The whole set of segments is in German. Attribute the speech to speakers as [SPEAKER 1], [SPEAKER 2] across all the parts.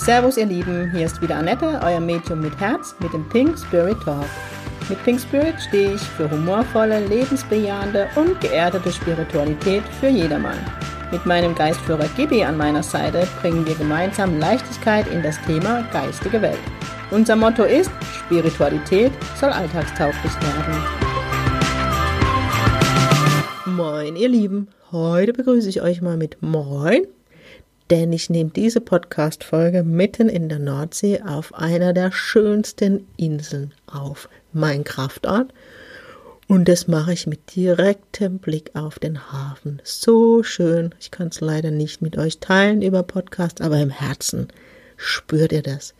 [SPEAKER 1] Servus ihr Lieben, hier ist wieder Annette, euer Medium mit Herz mit dem Pink Spirit Talk. Mit Pink Spirit stehe ich für humorvolle, lebensbejahende und geerdete Spiritualität für jedermann. Mit meinem Geistführer Gibi an meiner Seite bringen wir gemeinsam Leichtigkeit in das Thema geistige Welt. Unser Motto ist, Spiritualität soll alltagstauglich werden. Moin ihr Lieben, heute begrüße ich euch mal mit Moin denn ich nehme diese Podcast-Folge mitten in der Nordsee auf einer der schönsten Inseln auf, mein Kraftort. Und das mache ich mit direktem Blick auf den Hafen. So schön. Ich kann es leider nicht mit euch teilen über Podcast, aber im Herzen spürt ihr das.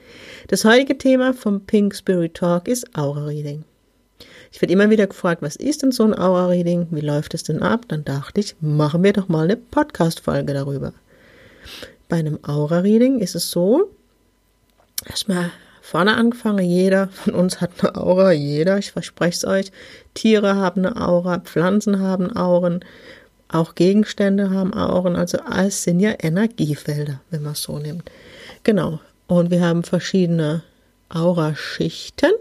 [SPEAKER 1] Das heutige Thema vom Pink Spirit Talk ist Aura Reading. Ich werde immer wieder gefragt, was ist denn so ein Aura Reading? Wie läuft es denn ab? Dann dachte ich, machen wir doch mal eine Podcast-Folge darüber. Bei einem Aura-Reading ist es so, erstmal vorne angefangen, jeder von uns hat eine Aura, jeder, ich verspreche es euch. Tiere haben eine Aura, Pflanzen haben Auren, auch Gegenstände haben Auren, also alles sind ja Energiefelder, wenn man es so nimmt. Genau. Und wir haben verschiedene Auraschichten.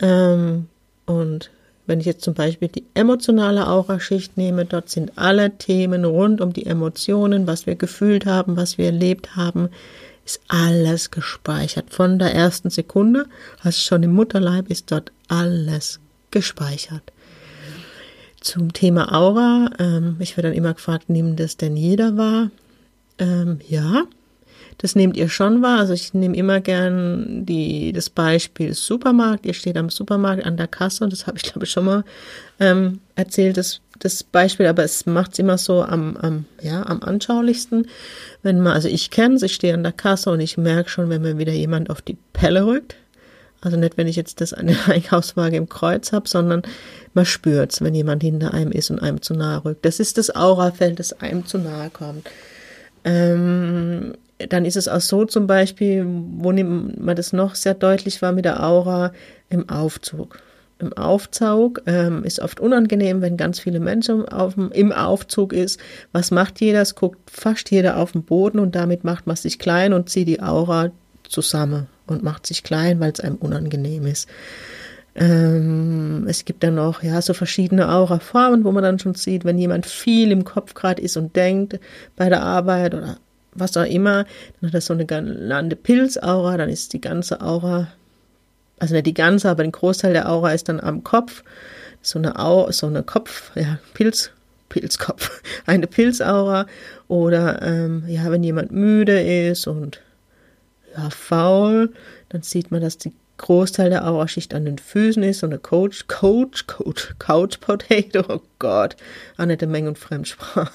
[SPEAKER 1] Ähm, und wenn ich jetzt zum Beispiel die emotionale Auraschicht nehme, dort sind alle Themen rund um die Emotionen, was wir gefühlt haben, was wir erlebt haben, ist alles gespeichert. Von der ersten Sekunde, also schon im Mutterleib, ist dort alles gespeichert. Zum Thema Aura, ähm, ich werde dann immer gefragt, nimmt das denn jeder wahr? Ähm, ja, das nehmt ihr schon wahr. Also ich nehme immer gern die, das Beispiel Supermarkt. Ihr steht am Supermarkt an der Kasse und das habe ich glaube ich schon mal ähm, erzählt, das, das Beispiel, aber es macht es immer so am, am, ja, am anschaulichsten. Wenn man, also ich kenne es, ich stehe an der Kasse und ich merke schon, wenn mir wieder jemand auf die Pelle rückt. Also nicht, wenn ich jetzt das eine Einkaufswaage im Kreuz habe, sondern man spürt es, wenn jemand hinter einem ist und einem zu nahe rückt. Das ist das Aurafeld, das einem zu nahe kommt. Ähm, dann ist es auch so zum Beispiel, wo man das noch sehr deutlich war mit der Aura im Aufzug. Im Aufzug ähm, ist oft unangenehm, wenn ganz viele Menschen auf dem, im Aufzug ist. Was macht jeder? Es guckt fast jeder auf den Boden und damit macht man sich klein und zieht die Aura zusammen und macht sich klein, weil es einem unangenehm ist. Ähm, es gibt dann noch ja so verschiedene Aura-Formen, wo man dann schon sieht, wenn jemand viel im Kopf gerade ist und denkt bei der Arbeit oder was auch immer, dann hat er so eine genannte Pilzaura, dann ist die ganze Aura, also nicht die ganze, aber den Großteil der Aura ist dann am Kopf, so eine Au, so eine Kopf, ja, Pilz, Pilzkopf, eine Pilzaura. Oder ähm, ja, wenn jemand müde ist und ja, faul, dann sieht man, dass die Großteil der Auraschicht an den Füßen ist, so eine Coach, Coach, Coach, Couch Potato, oh Gott, Annette Menge und Fremdsprache.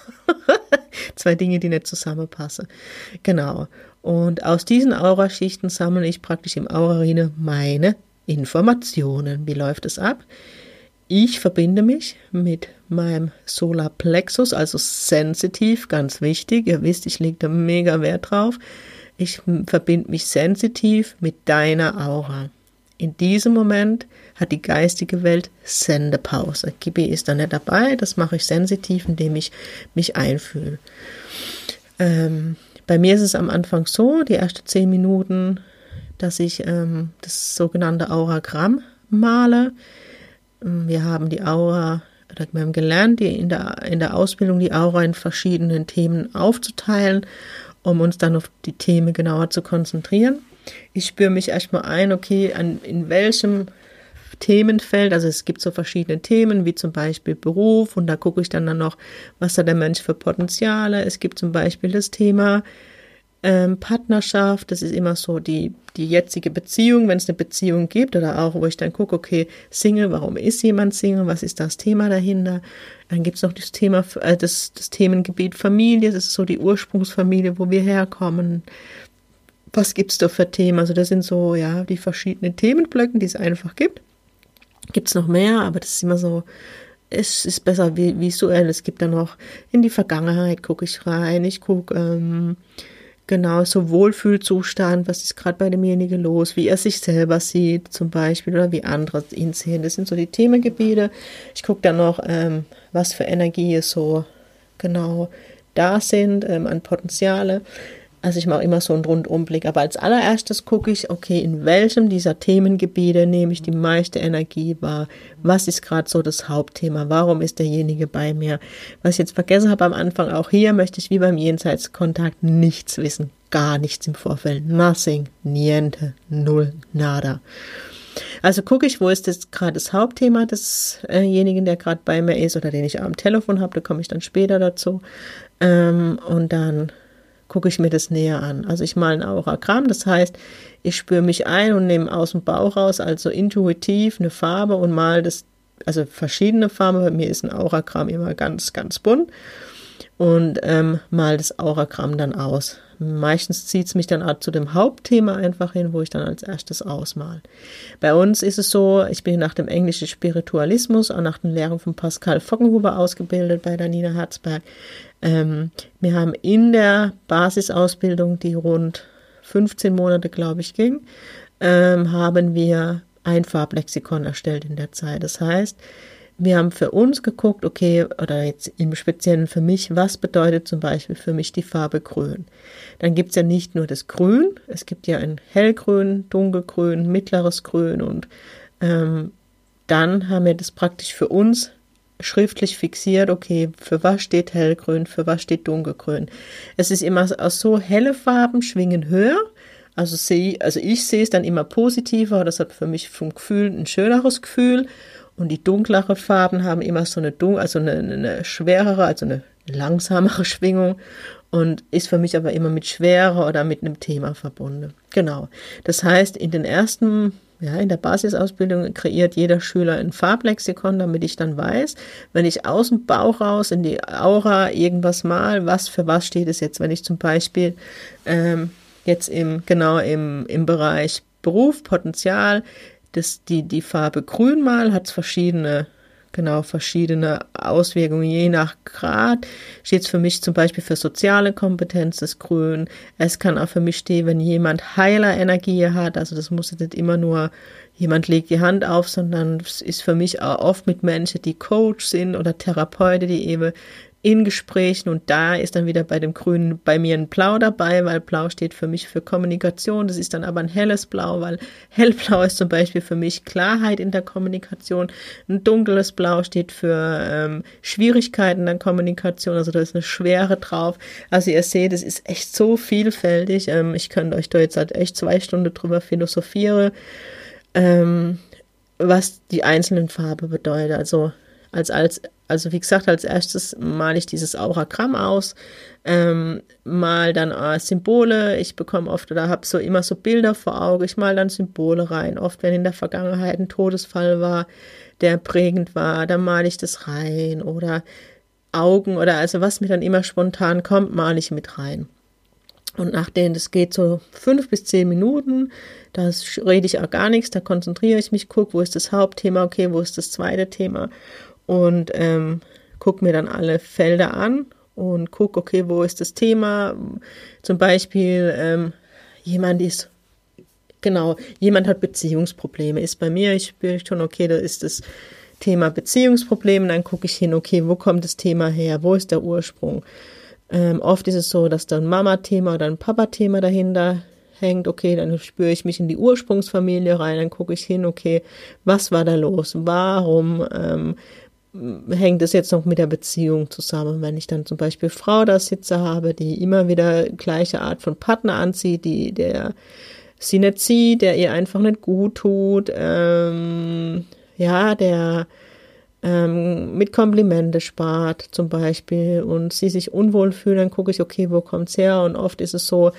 [SPEAKER 1] Zwei Dinge, die nicht zusammenpassen. Genau. Und aus diesen Auraschichten sammle ich praktisch im Aurarine meine Informationen. Wie läuft es ab? Ich verbinde mich mit meinem Solarplexus, also sensitiv, ganz wichtig. Ihr wisst, ich lege da mega Wert drauf. Ich verbinde mich sensitiv mit deiner Aura. In diesem Moment hat die geistige Welt Sendepause. Gibi ist da nicht dabei, das mache ich sensitiv, indem ich mich einfühle. Ähm, bei mir ist es am Anfang so, die ersten zehn Minuten, dass ich ähm, das sogenannte Auragramm male. Ähm, wir haben die Aura, oder wir haben gelernt, die in der, in der Ausbildung die Aura in verschiedenen Themen aufzuteilen, um uns dann auf die Themen genauer zu konzentrieren ich spüre mich erstmal ein, okay, an, in welchem Themenfeld, also es gibt so verschiedene Themen, wie zum Beispiel Beruf, und da gucke ich dann, dann noch, was hat der Mensch für Potenziale. Es gibt zum Beispiel das Thema ähm, Partnerschaft, das ist immer so die, die jetzige Beziehung, wenn es eine Beziehung gibt, oder auch, wo ich dann gucke, okay, Single, warum ist jemand Single, was ist das Thema dahinter? Dann gibt es noch das Thema, äh, das, das Themengebiet Familie, das ist so die Ursprungsfamilie, wo wir herkommen was gibt es da für Themen? Also das sind so, ja, die verschiedenen Themenblöcken, die es einfach gibt. Gibt es noch mehr, aber das ist immer so, es ist besser visuell. Es gibt dann noch in die Vergangenheit, gucke ich rein, ich gucke ähm, genau so Wohlfühlzustand, was ist gerade bei demjenigen los, wie er sich selber sieht zum Beispiel oder wie andere ihn sehen. Das sind so die Themengebiete. Ich gucke dann noch, ähm, was für Energie so genau da sind ähm, an Potenziale. Also ich mache immer so einen Rundumblick. Aber als allererstes gucke ich, okay, in welchem dieser Themengebiete nehme ich die meiste Energie wahr? Was ist gerade so das Hauptthema? Warum ist derjenige bei mir? Was ich jetzt vergessen habe am Anfang, auch hier möchte ich wie beim Jenseitskontakt nichts wissen. Gar nichts im Vorfeld. Nothing, niente, null, nada. Also gucke ich, wo ist das gerade das Hauptthema desjenigen, der gerade bei mir ist oder den ich am Telefon habe, da komme ich dann später dazu. Ähm, und dann gucke ich mir das näher an. Also ich male ein Auragramm, das heißt, ich spüre mich ein und nehme aus dem Bauch raus, also intuitiv eine Farbe und male das, also verschiedene Farben. Bei mir ist ein Auragramm immer ganz, ganz bunt und ähm, mal das Auragramm dann aus. Meistens zieht es mich dann auch zu dem Hauptthema einfach hin, wo ich dann als erstes ausmal. Bei uns ist es so, ich bin nach dem englischen Spiritualismus, auch nach den Lehren von Pascal Fockenhuber ausgebildet bei der Nina Herzberg. Ähm, wir haben in der Basisausbildung, die rund 15 Monate, glaube ich, ging, ähm, haben wir ein Farblexikon erstellt in der Zeit. Das heißt, wir haben für uns geguckt, okay, oder jetzt im Speziellen für mich, was bedeutet zum Beispiel für mich die Farbe Grün? Dann gibt's ja nicht nur das Grün, es gibt ja ein hellgrün, dunkelgrün, mittleres Grün und ähm, dann haben wir das praktisch für uns schriftlich fixiert, okay, für was steht hellgrün, für was steht dunkelgrün. Es ist immer so helle Farben schwingen höher. Also, sehe, also ich sehe es dann immer positiver, das hat für mich vom Gefühl ein schöneres Gefühl. Und die dunklere Farben haben immer so eine, also eine, eine schwerere, also eine langsamere Schwingung und ist für mich aber immer mit Schwere oder mit einem Thema verbunden. Genau. Das heißt, in den ersten, ja, in der Basisausbildung kreiert jeder Schüler ein Farblexikon, damit ich dann weiß, wenn ich aus dem Bauch raus in die Aura irgendwas mal, was für was steht es jetzt, wenn ich zum Beispiel ähm, jetzt im, genau im, im Bereich Beruf, Potenzial, das, die, die Farbe Grün mal hat verschiedene, genau, verschiedene Auswirkungen. Je nach Grad steht es für mich zum Beispiel für soziale Kompetenz, das Grün. Es kann auch für mich stehen, wenn jemand heiler Energie hat. Also das muss nicht immer nur jemand legt die Hand auf, sondern es ist für mich auch oft mit Menschen, die Coach sind oder Therapeuten, die eben in Gesprächen und da ist dann wieder bei dem Grünen bei mir ein Blau dabei, weil Blau steht für mich für Kommunikation. Das ist dann aber ein helles Blau, weil hellblau ist zum Beispiel für mich Klarheit in der Kommunikation. Ein dunkles Blau steht für ähm, Schwierigkeiten in der Kommunikation, also da ist eine Schwere drauf. Also ihr seht, es ist echt so vielfältig. Ähm, ich könnte euch da jetzt halt echt zwei Stunden drüber philosophieren, ähm, was die einzelnen Farben bedeuten. Also als, als also wie gesagt, als erstes male ich dieses Auragramm aus, ähm, mal dann äh, Symbole. Ich bekomme oft oder habe so immer so Bilder vor Augen. Ich mal dann Symbole rein. Oft, wenn in der Vergangenheit ein Todesfall war, der prägend war, dann male ich das rein oder Augen oder also was mir dann immer spontan kommt, male ich mit rein. Und nachdem das geht so fünf bis zehn Minuten, da rede ich auch gar nichts, da konzentriere ich mich, gucke, wo ist das Hauptthema, okay, wo ist das zweite Thema und ähm, gucke mir dann alle Felder an und gucke, okay, wo ist das Thema? Zum Beispiel, ähm, jemand ist, genau, jemand hat Beziehungsprobleme, ist bei mir, ich spüre schon, okay, da ist das Thema Beziehungsprobleme, dann gucke ich hin, okay, wo kommt das Thema her, wo ist der Ursprung? Ähm, oft ist es so, dass da ein Mama-Thema oder ein Papa-Thema dahinter hängt, okay, dann spüre ich mich in die Ursprungsfamilie rein, dann gucke ich hin, okay, was war da los? Warum ähm, hängt es jetzt noch mit der Beziehung zusammen. Wenn ich dann zum Beispiel Frau da sitze habe, die immer wieder gleiche Art von Partner anzieht, die der sie nicht sieht, der ihr einfach nicht gut tut, ähm, ja, der ähm, mit Komplimente spart zum Beispiel und sie sich unwohl fühlt, dann gucke ich, okay, wo kommt's her? Und oft ist es so,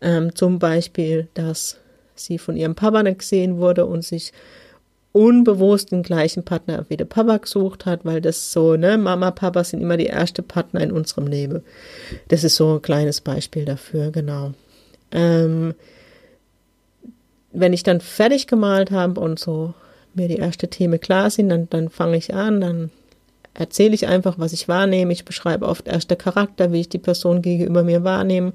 [SPEAKER 1] ähm, zum Beispiel, dass sie von ihrem Papa nicht gesehen wurde und sich unbewusst den gleichen Partner wie der Papa gesucht hat, weil das so, ne, Mama, Papa sind immer die erste Partner in unserem Leben. Das ist so ein kleines Beispiel dafür, genau. Ähm, wenn ich dann fertig gemalt habe und so mir die erste Themen klar sind, dann, dann fange ich an, dann erzähle ich einfach, was ich wahrnehme. Ich beschreibe oft erst der Charakter, wie ich die Person gegenüber mir wahrnehme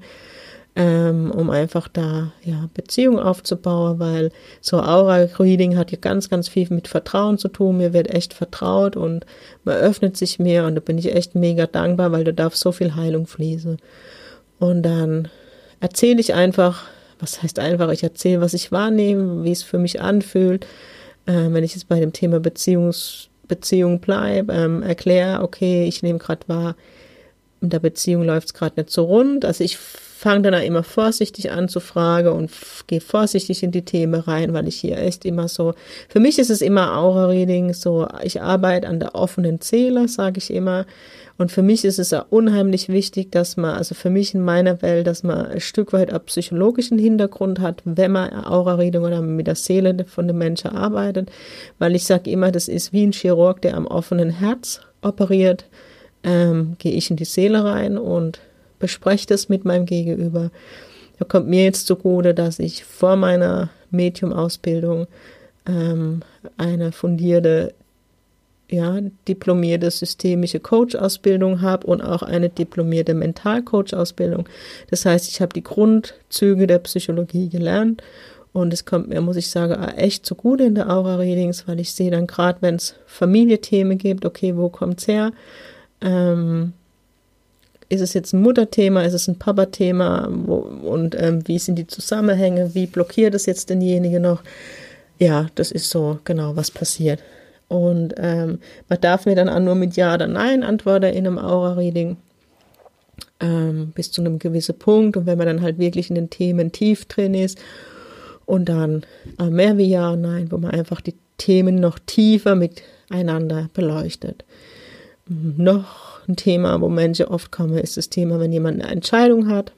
[SPEAKER 1] ähm, um einfach da ja Beziehung aufzubauen, weil so Aura-Reading hat ja ganz, ganz viel mit Vertrauen zu tun. Mir wird echt vertraut und man öffnet sich mehr und da bin ich echt mega dankbar, weil da darf so viel Heilung fließen. Und dann erzähle ich einfach, was heißt einfach, ich erzähle, was ich wahrnehme, wie es für mich anfühlt. Äh, wenn ich jetzt bei dem Thema Beziehungs, Beziehung bleibe, ähm, erkläre, okay, ich nehme gerade wahr, in der Beziehung läuft es gerade nicht so rund. Also ich fange dann auch immer vorsichtig an zu fragen und gehe vorsichtig in die Themen rein, weil ich hier echt immer so, für mich ist es immer Aura-Reading, so, ich arbeite an der offenen Seele, sage ich immer. Und für mich ist es ja unheimlich wichtig, dass man, also für mich in meiner Welt, dass man ein Stück weit auch psychologischen Hintergrund hat, wenn man Aura-Reading oder mit der Seele von dem Menschen arbeitet. Weil ich sage immer, das ist wie ein Chirurg, der am offenen Herz operiert. Ähm, gehe ich in die Seele rein und bespreche das mit meinem Gegenüber. Da kommt mir jetzt zugute, dass ich vor meiner Medium-Ausbildung ähm, eine fundierte, ja, diplomierte systemische Coach-Ausbildung habe und auch eine diplomierte Mental-Coach-Ausbildung. Das heißt, ich habe die Grundzüge der Psychologie gelernt und es kommt mir, muss ich sagen, echt zugute in der Aura-Readings, weil ich sehe dann gerade, wenn es Familienthemen gibt, okay, wo kommt's her? Ähm, ist es jetzt ein Mutterthema, ist es ein Papa-Thema und ähm, wie sind die Zusammenhänge, wie blockiert es jetzt denjenige noch? Ja, das ist so genau, was passiert. Und ähm, man darf mir dann auch nur mit Ja oder Nein antworten in einem Aura-Reading ähm, bis zu einem gewissen Punkt. Und wenn man dann halt wirklich in den Themen tief drin ist und dann äh, mehr wie Ja und Nein, wo man einfach die Themen noch tiefer miteinander beleuchtet. Noch ein Thema, wo Menschen oft kommen, ist das Thema, wenn jemand eine Entscheidung hat.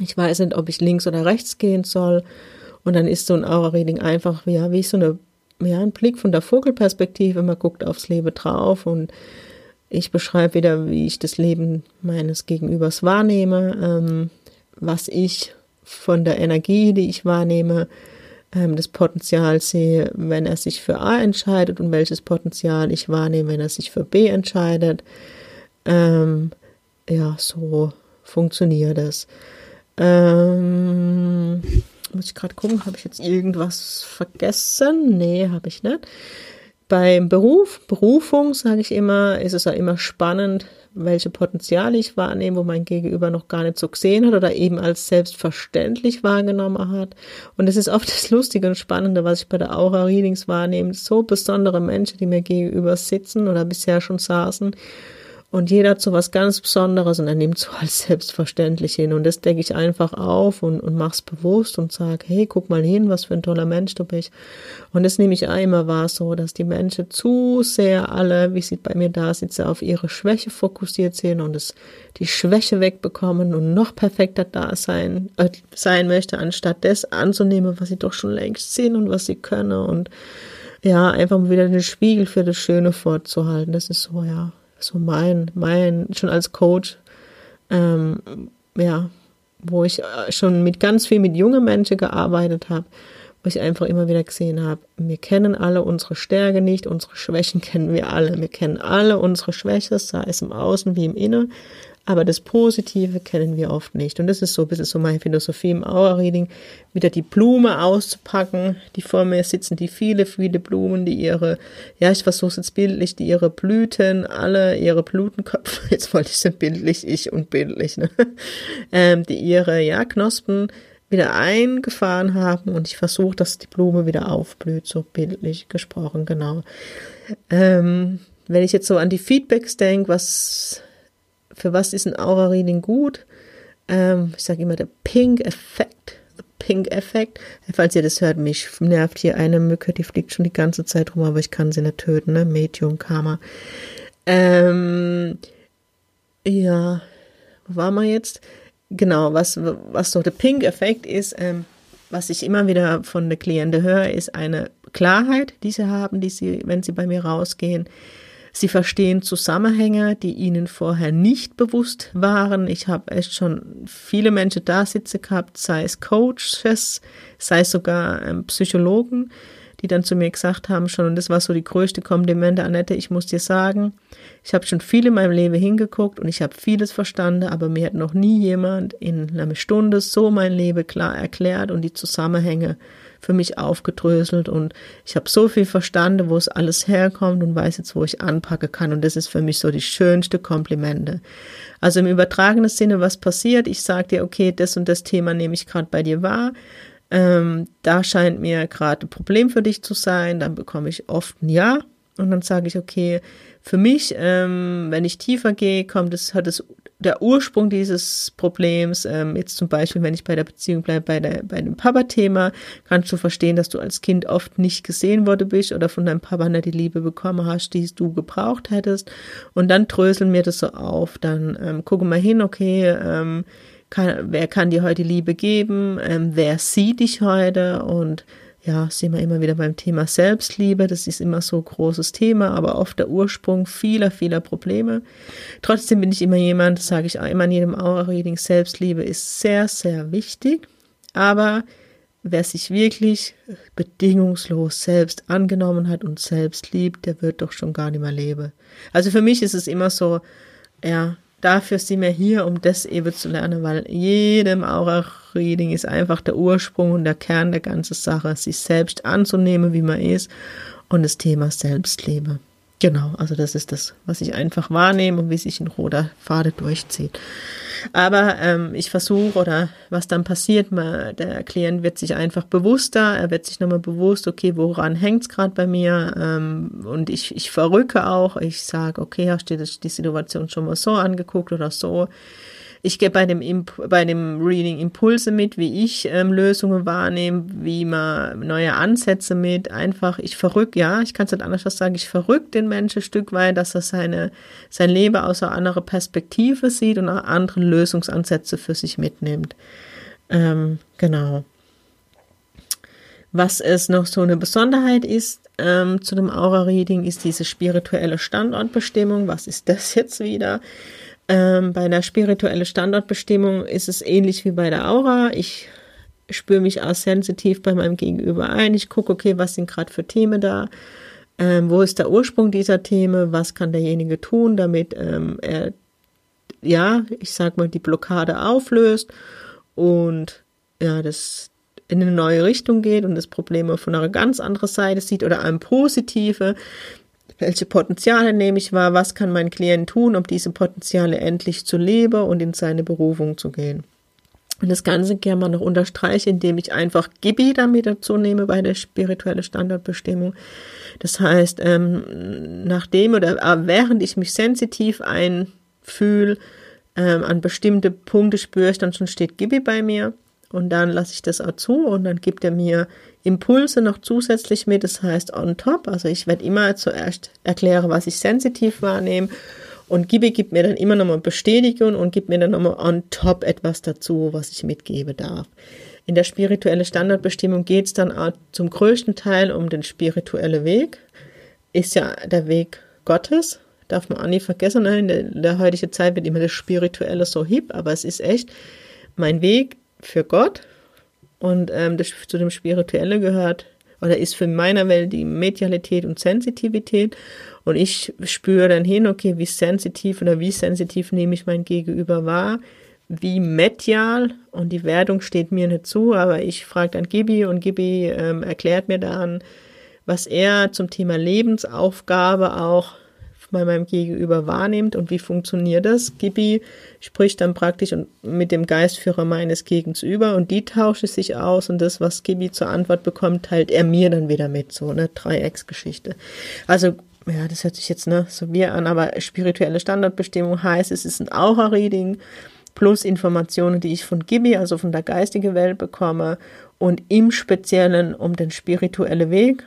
[SPEAKER 1] Ich weiß nicht, ob ich links oder rechts gehen soll. Und dann ist so ein Aura-Reading einfach ja, wie so eine, ja, ein Blick von der Vogelperspektive. Man guckt aufs Leben drauf und ich beschreibe wieder, wie ich das Leben meines Gegenübers wahrnehme, ähm, was ich von der Energie, die ich wahrnehme, das Potenzial sehe, wenn er sich für A entscheidet und welches Potenzial ich wahrnehme, wenn er sich für B entscheidet. Ähm, ja, so funktioniert es. Ähm, muss ich gerade gucken, habe ich jetzt irgendwas vergessen? Nee, habe ich nicht. Beim Beruf, Berufung, sage ich immer, ist es ja immer spannend, welche Potenziale ich wahrnehme, wo mein Gegenüber noch gar nicht so gesehen hat oder eben als selbstverständlich wahrgenommen hat. Und es ist oft das Lustige und Spannende, was ich bei der Aura-Readings wahrnehme. So besondere Menschen, die mir gegenüber sitzen oder bisher schon saßen und jeder hat so was ganz Besonderes und er nimmt so als selbstverständlich hin. Und das decke ich einfach auf und, und mach's bewusst und sage, hey, guck mal hin, was für ein toller Mensch du bist. Und das nehme ich einmal wahr so, dass die Menschen zu sehr alle, wie sie bei mir da sitzen, auf ihre Schwäche fokussiert sind und es die Schwäche wegbekommen und noch perfekter da sein, äh, sein möchte, anstatt das anzunehmen, was sie doch schon längst sind und was sie können und ja, einfach mal wieder den Spiegel für das Schöne vorzuhalten. Das ist so, ja, so mein, mein, schon als Coach, ähm, ja, wo ich äh, schon mit ganz viel mit jungen Menschen gearbeitet habe, wo ich einfach immer wieder gesehen habe, wir kennen alle unsere Stärke nicht, unsere Schwächen kennen wir alle. Wir kennen alle unsere Schwächen, sei es im Außen wie im Innen, aber das Positive kennen wir oft nicht. Und das ist so ein bisschen so meine Philosophie im Aura-Reading, wieder die Blume auszupacken, die vor mir sitzen, die viele, viele Blumen, die ihre, ja, ich versuche es jetzt bildlich, die ihre Blüten, alle ihre Blutenköpfe, jetzt wollte ich es bildlich, ich und bildlich, ne? ähm, die ihre, ja, Knospen wieder eingefahren haben und ich versuche, dass die Blume wieder aufblüht, so bildlich gesprochen, genau. Ähm, wenn ich jetzt so an die Feedbacks denke, was für was ist ein Aura-Reading gut? Ähm, ich sage immer der Pink-Effekt. Pink-Effekt. Falls ihr das hört, mich nervt hier eine Mücke, die fliegt schon die ganze Zeit rum, aber ich kann sie nicht töten, ne? Medium Karma. Ähm, ja, wo war man jetzt? Genau, was, was so der Pink-Effekt ist, ähm, was ich immer wieder von der Kliente höre, ist eine Klarheit, die sie haben, die sie, wenn sie bei mir rausgehen, Sie verstehen Zusammenhänge, die ihnen vorher nicht bewusst waren. Ich habe echt schon viele Menschen da sitzen gehabt, sei es Coaches, sei es sogar ähm, Psychologen, die dann zu mir gesagt haben schon, und das war so die größte Komplimente, Annette, ich muss dir sagen, ich habe schon viel in meinem Leben hingeguckt und ich habe vieles verstanden, aber mir hat noch nie jemand in einer Stunde so mein Leben klar erklärt und die Zusammenhänge für mich aufgedröselt und ich habe so viel verstanden, wo es alles herkommt und weiß jetzt, wo ich anpacken kann und das ist für mich so die schönste Komplimente. Also im übertragenen Sinne, was passiert? Ich sage dir, okay, das und das Thema nehme ich gerade bei dir wahr. Ähm, da scheint mir gerade ein Problem für dich zu sein. Dann bekomme ich oft ein Ja und dann sage ich, okay, für mich, ähm, wenn ich tiefer gehe, kommt es, hat es der Ursprung dieses Problems, ähm, jetzt zum Beispiel, wenn ich bei der Beziehung bleibe, bei, der, bei dem Papa-Thema, kannst du verstehen, dass du als Kind oft nicht gesehen worden bist oder von deinem Papa nicht die Liebe bekommen hast, die du gebraucht hättest. Und dann dröseln mir das so auf. Dann ähm, gucken wir hin, okay, ähm, kann, wer kann dir heute Liebe geben? Ähm, wer sieht dich heute? Und ja, sind wir immer wieder beim Thema Selbstliebe. Das ist immer so ein großes Thema, aber oft der Ursprung vieler, vieler Probleme. Trotzdem bin ich immer jemand, das sage ich auch immer in jedem Aura-Reading, Selbstliebe ist sehr, sehr wichtig. Aber wer sich wirklich bedingungslos selbst angenommen hat und selbst liebt, der wird doch schon gar nicht mehr leben. Also für mich ist es immer so, ja, dafür sind wir hier, um das eben zu lernen, weil jedem Aura-Reading ist einfach der Ursprung und der Kern der ganzen Sache, sich selbst anzunehmen, wie man ist und das Thema Selbstliebe. Genau, also das ist das, was ich einfach wahrnehme und wie sich ein roter Faden durchzieht. Aber ähm, ich versuche oder was dann passiert, mal, der Klient wird sich einfach bewusster, er wird sich nochmal bewusst, okay, woran hängt es gerade bei mir? Ähm, und ich, ich verrücke auch, ich sage, okay, hast du die Situation schon mal so angeguckt oder so? Ich gebe bei dem, Imp bei dem Reading Impulse mit, wie ich ähm, Lösungen wahrnehme, wie man neue Ansätze mit. Einfach, ich verrück, ja, ich kann es nicht anders sagen, ich verrück den Menschen ein Stück weit, dass er seine, sein Leben aus einer anderen Perspektive sieht und auch andere Lösungsansätze für sich mitnimmt. Ähm, genau. Was es noch so eine Besonderheit ist ähm, zu dem Aura-Reading, ist diese spirituelle Standortbestimmung. Was ist das jetzt wieder? Ähm, bei der spirituellen Standortbestimmung ist es ähnlich wie bei der Aura. Ich spüre mich auch sensitiv bei meinem Gegenüber ein. Ich gucke, okay, was sind gerade für Themen da? Ähm, wo ist der Ursprung dieser Themen? Was kann derjenige tun, damit ähm, er, ja, ich sag mal, die Blockade auflöst und ja, das in eine neue Richtung geht und das Problem von einer ganz anderen Seite sieht oder einem positive welche Potenziale nehme ich wahr, was kann mein Klient tun, um diese Potenziale endlich zu leben und in seine Berufung zu gehen. Und das Ganze kann man noch unterstreichen, indem ich einfach Gibi damit dazu nehme bei der spirituellen Standardbestimmung. Das heißt, ähm, nachdem oder äh, während ich mich sensitiv einfühle, ähm, an bestimmte Punkte spüre ich dann schon steht Gibi bei mir und dann lasse ich das auch zu und dann gibt er mir Impulse noch zusätzlich mit, das heißt on top. Also ich werde immer zuerst erklären, was ich sensitiv wahrnehme und Gibi gibt mir dann immer nochmal Bestätigung und gibt mir dann nochmal on top etwas dazu, was ich mitgeben darf. In der spirituellen Standardbestimmung geht es dann auch zum größten Teil um den spirituellen Weg. Ist ja der Weg Gottes, darf man auch nie vergessen. Ne? In der, der heutigen Zeit wird immer das Spirituelle so hip, aber es ist echt mein Weg für Gott und ähm, das zu dem Spirituelle gehört oder ist für meiner Welt die Medialität und Sensitivität. Und ich spüre dann hin, okay, wie sensitiv oder wie sensitiv nehme ich mein Gegenüber wahr, wie medial und die Wertung steht mir nicht zu, aber ich frage dann Gibi und Gibi ähm, erklärt mir dann, was er zum Thema Lebensaufgabe auch bei meinem Gegenüber wahrnimmt und wie funktioniert das. Gibi spricht dann praktisch mit dem Geistführer meines Gegens über und die tauschen sich aus und das, was Gibi zur Antwort bekommt, teilt er mir dann wieder mit, so eine Dreiecksgeschichte. Also ja, das hört sich jetzt ne, so wie an, aber spirituelle Standardbestimmung heißt, es ist ein Aura-Reading plus Informationen, die ich von Gibi, also von der geistigen Welt bekomme und im Speziellen um den spirituellen Weg,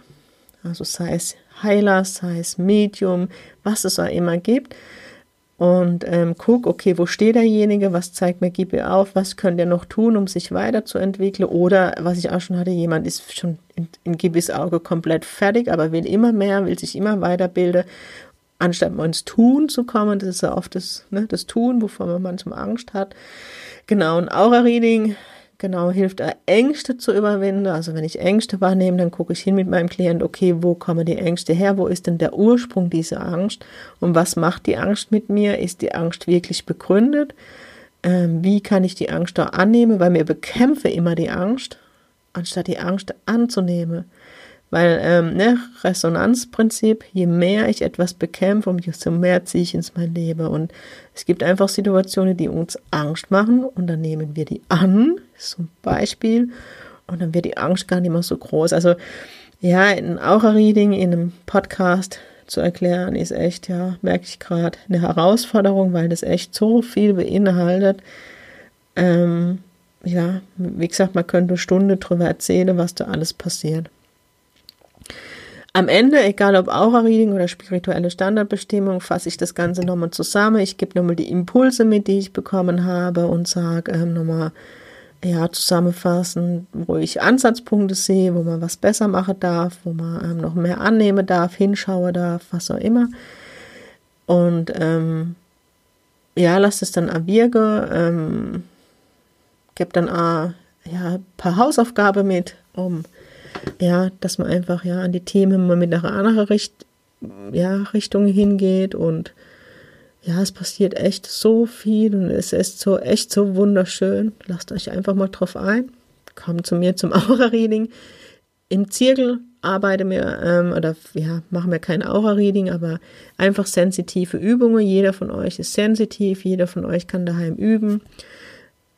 [SPEAKER 1] also sei es Heiler, sei es Medium, was es auch immer gibt. Und ähm, guck, okay, wo steht derjenige, was zeigt mir Gibi auf, was könnte er noch tun, um sich weiterzuentwickeln. Oder, was ich auch schon hatte, jemand ist schon in, in Gibis Auge komplett fertig, aber will immer mehr, will sich immer weiterbilden. Anstatt mal ins Tun zu kommen, das ist ja oft das, ne, das Tun, wovor man manchmal Angst hat. Genau, ein Aura-Reading genau, hilft Ängste zu überwinden. Also wenn ich Ängste wahrnehme, dann gucke ich hin mit meinem Klient, okay, wo kommen die Ängste her? Wo ist denn der Ursprung dieser Angst? Und was macht die Angst mit mir? Ist die Angst wirklich begründet? Ähm, wie kann ich die Angst auch annehmen? Weil mir bekämpfe immer die Angst, anstatt die Angst anzunehmen. Weil, ähm, ne, Resonanzprinzip, je mehr ich etwas bekämpfe, umso mehr ziehe ich ins mein Leben. Und es gibt einfach Situationen, die uns Angst machen und dann nehmen wir die an, zum Beispiel, und dann wird die Angst gar nicht mehr so groß. Also, ja, in Aura-Reading, in einem Podcast zu erklären, ist echt, ja, merke ich gerade, eine Herausforderung, weil das echt so viel beinhaltet. Ähm, ja, wie gesagt, man könnte eine Stunde drüber erzählen, was da alles passiert. Am Ende, egal ob Aura-Reading oder spirituelle Standardbestimmung, fasse ich das Ganze nochmal zusammen. Ich gebe nochmal die Impulse mit, die ich bekommen habe und sage ähm, nochmal, ja, zusammenfassen, wo ich Ansatzpunkte sehe, wo man was besser machen darf, wo man ähm, noch mehr annehmen darf, hinschauen darf, was auch immer. Und ähm, ja, lasst es dann wirken. Ähm, gebe dann auch, ja, ein paar Hausaufgaben mit, um ja, dass man einfach ja an die Themen mal mit einer anderen Richt ja, Richtung hingeht und ja, es passiert echt so viel und es ist so echt so wunderschön. Lasst euch einfach mal drauf ein. Kommt zu mir zum Aura-Reading. Im Zirkel arbeite mir, ähm, oder ja, machen wir kein Aura-Reading, aber einfach sensitive Übungen. Jeder von euch ist sensitiv, jeder von euch kann daheim üben.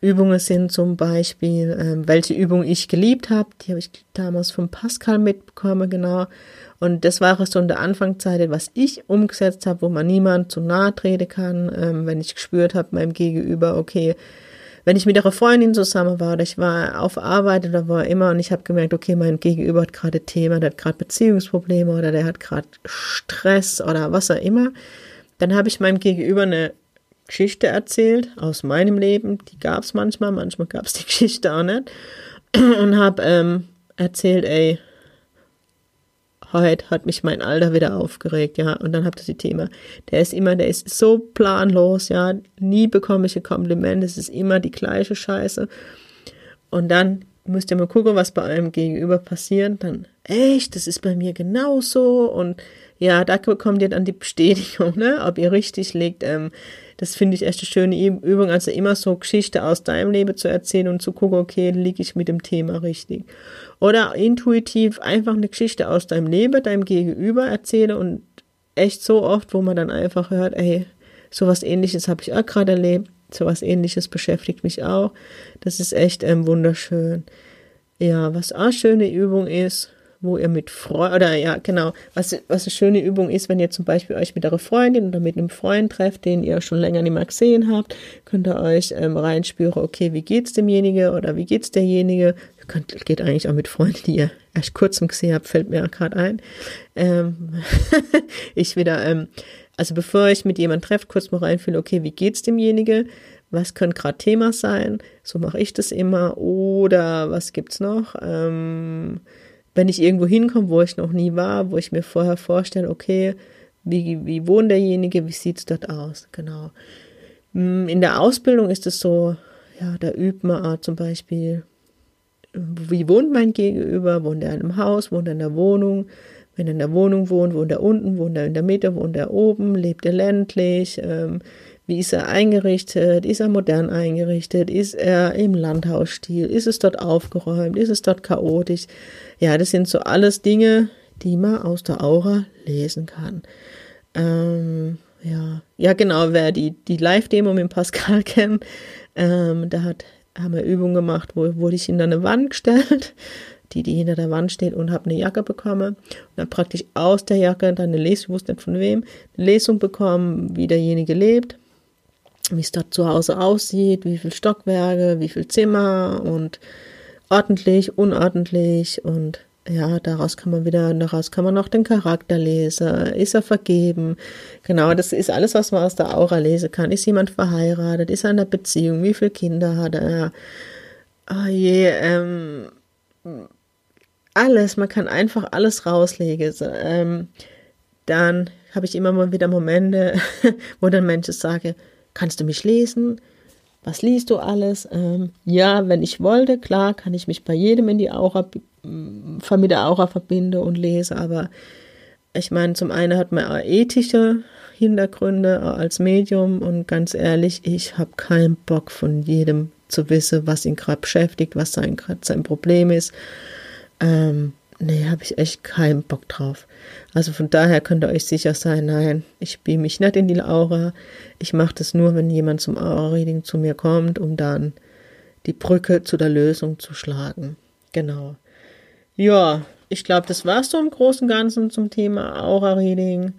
[SPEAKER 1] Übungen sind zum Beispiel, ähm, welche Übung ich geliebt habe. Die habe ich damals von Pascal mitbekommen, genau. Und das war so in der Anfangszeit, was ich umgesetzt habe, wo man niemand zu nahe treten kann, ähm, wenn ich gespürt habe meinem Gegenüber, okay, wenn ich mit einer Freundin zusammen war oder ich war auf Arbeit oder war immer und ich habe gemerkt, okay, mein Gegenüber hat gerade Thema, der hat gerade Beziehungsprobleme oder der hat gerade Stress oder was auch immer, dann habe ich meinem Gegenüber eine Geschichte erzählt aus meinem Leben. Die gab es manchmal, manchmal gab es die Geschichte auch nicht. Und habe ähm, erzählt, ey, heute hat mich mein Alter wieder aufgeregt, ja. Und dann habt ihr das Thema. Der ist immer, der ist so planlos, ja. Nie bekomme ich ein Kompliment. Es ist immer die gleiche Scheiße. Und dann müsst ihr mal gucken, was bei eurem Gegenüber passiert. Dann, echt, das ist bei mir genauso. Und ja, da bekommt ihr dann die Bestätigung, ne, ob ihr richtig liegt. Ähm, das finde ich echt eine schöne Übung, also immer so Geschichte aus deinem Leben zu erzählen und zu gucken, okay, liege ich mit dem Thema richtig. Oder intuitiv einfach eine Geschichte aus deinem Leben, deinem Gegenüber erzähle und echt so oft, wo man dann einfach hört, ey, sowas ähnliches habe ich auch gerade erlebt, sowas ähnliches beschäftigt mich auch. Das ist echt ähm, wunderschön. Ja, was auch eine schöne Übung ist, wo ihr mit Freunden, oder ja, genau, was, was eine schöne Übung ist, wenn ihr zum Beispiel euch mit eurer Freundin oder mit einem Freund trefft, den ihr schon länger nicht mehr gesehen habt, könnt ihr euch ähm, reinspüren, okay, wie geht's demjenige oder wie geht's derjenige? Könnt, geht eigentlich auch mit Freunden, die ihr erst kurzem gesehen habt, fällt mir gerade ein. Ähm, ich wieder, ähm, also bevor ich mit jemandem treffe, kurz mal reinfühle, okay, wie geht's demjenige? Was könnte gerade Thema sein? So mache ich das immer. Oder was gibt's noch? Ähm, wenn ich irgendwo hinkomme, wo ich noch nie war, wo ich mir vorher vorstelle, okay, wie, wie wohnt derjenige, wie sieht es dort aus, genau. Mm, in der Ausbildung ist es so, ja, da übt man zum Beispiel, wie wohnt mein Gegenüber, wohnt er in einem Haus, wohnt er in der Wohnung, wenn er in der Wohnung wohnt, wohnt er unten, wohnt er in der Mitte, wohnt er oben, lebt er ländlich, ähm, wie ist er eingerichtet? Ist er modern eingerichtet? Ist er im Landhausstil? Ist es dort aufgeräumt? Ist es dort chaotisch? Ja, das sind so alles Dinge, die man aus der Aura lesen kann. Ähm, ja, ja, genau, wer die, die Live-Demo mit Pascal kennt, ähm, da hat, haben wir Übungen gemacht, wo wurde ich hinter eine Wand gestellt, die, die hinter der Wand steht und habe eine Jacke bekommen und dann praktisch aus der Jacke dann eine Lesung, ich wusste nicht von wem, eine Lesung bekommen, wie derjenige lebt, wie es dort zu Hause aussieht, wie viel Stockwerke, wie viel Zimmer und ordentlich, unordentlich und ja, daraus kann man wieder, daraus kann man auch den Charakter lesen. Ist er vergeben? Genau, das ist alles, was man aus der Aura lesen kann. Ist jemand verheiratet? Ist er in einer Beziehung? Wie viele Kinder hat er? Oh je, ähm, alles, man kann einfach alles rauslegen. Ähm, dann habe ich immer mal wieder Momente, wo dann Menschen sagen, kannst du mich lesen? was liest du alles? Ähm, ja, wenn ich wollte, klar, kann ich mich bei jedem in die Aura, mit der Aura verbinde und lese, aber ich meine, zum einen hat man ethische Hintergründe als Medium und ganz ehrlich, ich habe keinen Bock von jedem zu wissen, was ihn gerade beschäftigt, was sein, sein Problem ist. Ähm, nee, habe ich echt keinen Bock drauf. Also von daher könnt ihr euch sicher sein, nein, ich beam mich nicht in die Aura. Ich mache das nur, wenn jemand zum Aura-Reading zu mir kommt, um dann die Brücke zu der Lösung zu schlagen. Genau. Ja, ich glaube, das war so im Großen und Ganzen zum Thema Aura-Reading.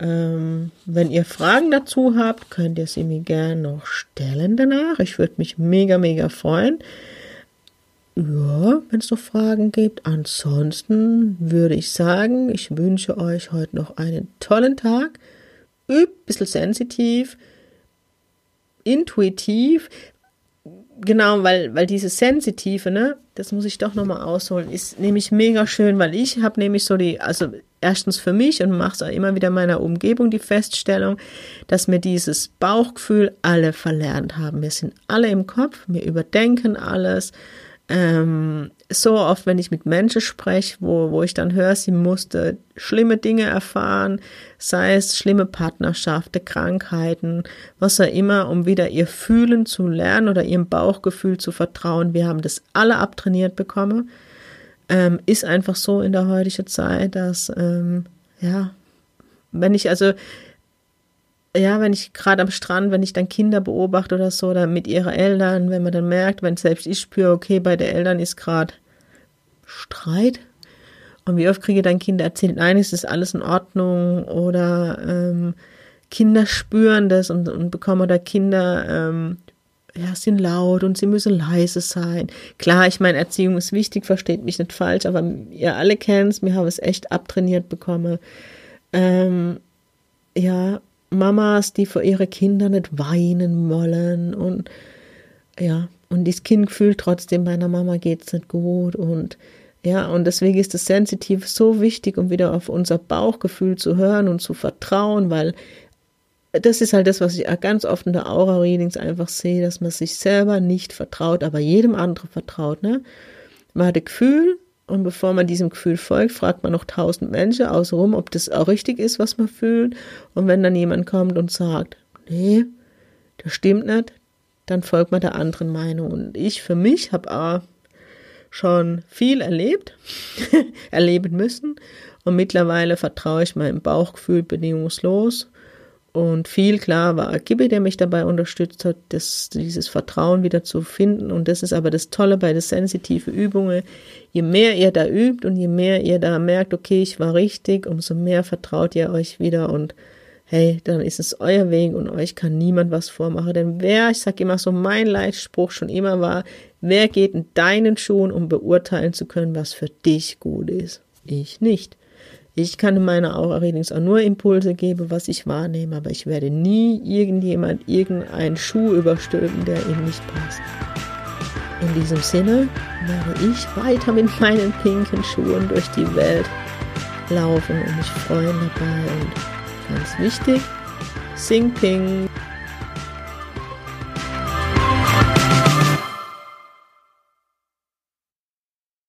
[SPEAKER 1] Ähm, wenn ihr Fragen dazu habt, könnt ihr sie mir gerne noch stellen danach. Ich würde mich mega, mega freuen. Ja, wenn es noch Fragen gibt. Ansonsten würde ich sagen, ich wünsche euch heute noch einen tollen Tag. Ein bisschen sensitiv, intuitiv. Genau, weil, weil dieses Sensitive, ne, das muss ich doch nochmal ausholen, ist nämlich mega schön, weil ich habe nämlich so die, also erstens für mich und mache es auch immer wieder meiner Umgebung die Feststellung, dass wir dieses Bauchgefühl alle verlernt haben. Wir sind alle im Kopf, wir überdenken alles ähm, so oft, wenn ich mit Menschen spreche, wo, wo ich dann höre, sie musste schlimme Dinge erfahren, sei es schlimme Partnerschaften, Krankheiten, was auch immer, um wieder ihr Fühlen zu lernen oder ihrem Bauchgefühl zu vertrauen. Wir haben das alle abtrainiert bekommen. Ähm, ist einfach so in der heutigen Zeit, dass, ähm, ja, wenn ich also ja, wenn ich gerade am Strand, wenn ich dann Kinder beobachte oder so, oder mit ihren Eltern, wenn man dann merkt, wenn selbst ich spüre, okay, bei den Eltern ist gerade Streit. Und wie oft kriege ich dann Kinder erzählt, nein, es ist alles in Ordnung oder ähm, Kinder spüren das und, und bekommen oder Kinder ähm, ja, sind laut und sie müssen leise sein. Klar, ich meine, Erziehung ist wichtig, versteht mich nicht falsch, aber ihr alle kennt es, mir habe es echt abtrainiert bekommen. Ähm, ja, Mamas, die für ihre Kinder nicht weinen wollen und ja, und das Kind fühlt trotzdem, meiner Mama geht es nicht gut und ja, und deswegen ist das Sensitiv so wichtig, um wieder auf unser Bauchgefühl zu hören und zu vertrauen, weil das ist halt das, was ich ganz oft in der Aura-Readings einfach sehe, dass man sich selber nicht vertraut, aber jedem anderen vertraut, ne? Man hat ein Gefühl, und bevor man diesem Gefühl folgt, fragt man noch tausend Menschen außenrum, ob das auch richtig ist, was man fühlt. Und wenn dann jemand kommt und sagt, nee, das stimmt nicht, dann folgt man der anderen Meinung. Und ich für mich habe auch schon viel erlebt, erleben müssen. Und mittlerweile vertraue ich meinem Bauchgefühl bedingungslos und viel klar war Gibi, der mich dabei unterstützt hat, das, dieses Vertrauen wieder zu finden. Und das ist aber das Tolle bei den sensitiven Übungen. Je mehr ihr da übt und je mehr ihr da merkt, okay, ich war richtig, umso mehr vertraut ihr euch wieder und hey, dann ist es euer Weg und euch kann niemand was vormachen. Denn wer, ich sage immer so, mein Leitspruch schon immer war, wer geht in deinen Schuhen, um beurteilen zu können, was für dich gut ist? Ich nicht. Ich kann in meiner Aura-Readings auch nur Impulse geben, was ich wahrnehme, aber ich werde nie irgendjemand irgendeinen Schuh überstülpen, der ihm nicht passt. In diesem Sinne werde ich weiter mit meinen pinken Schuhen durch die Welt laufen und mich freuen dabei. Und ganz wichtig, sing ping.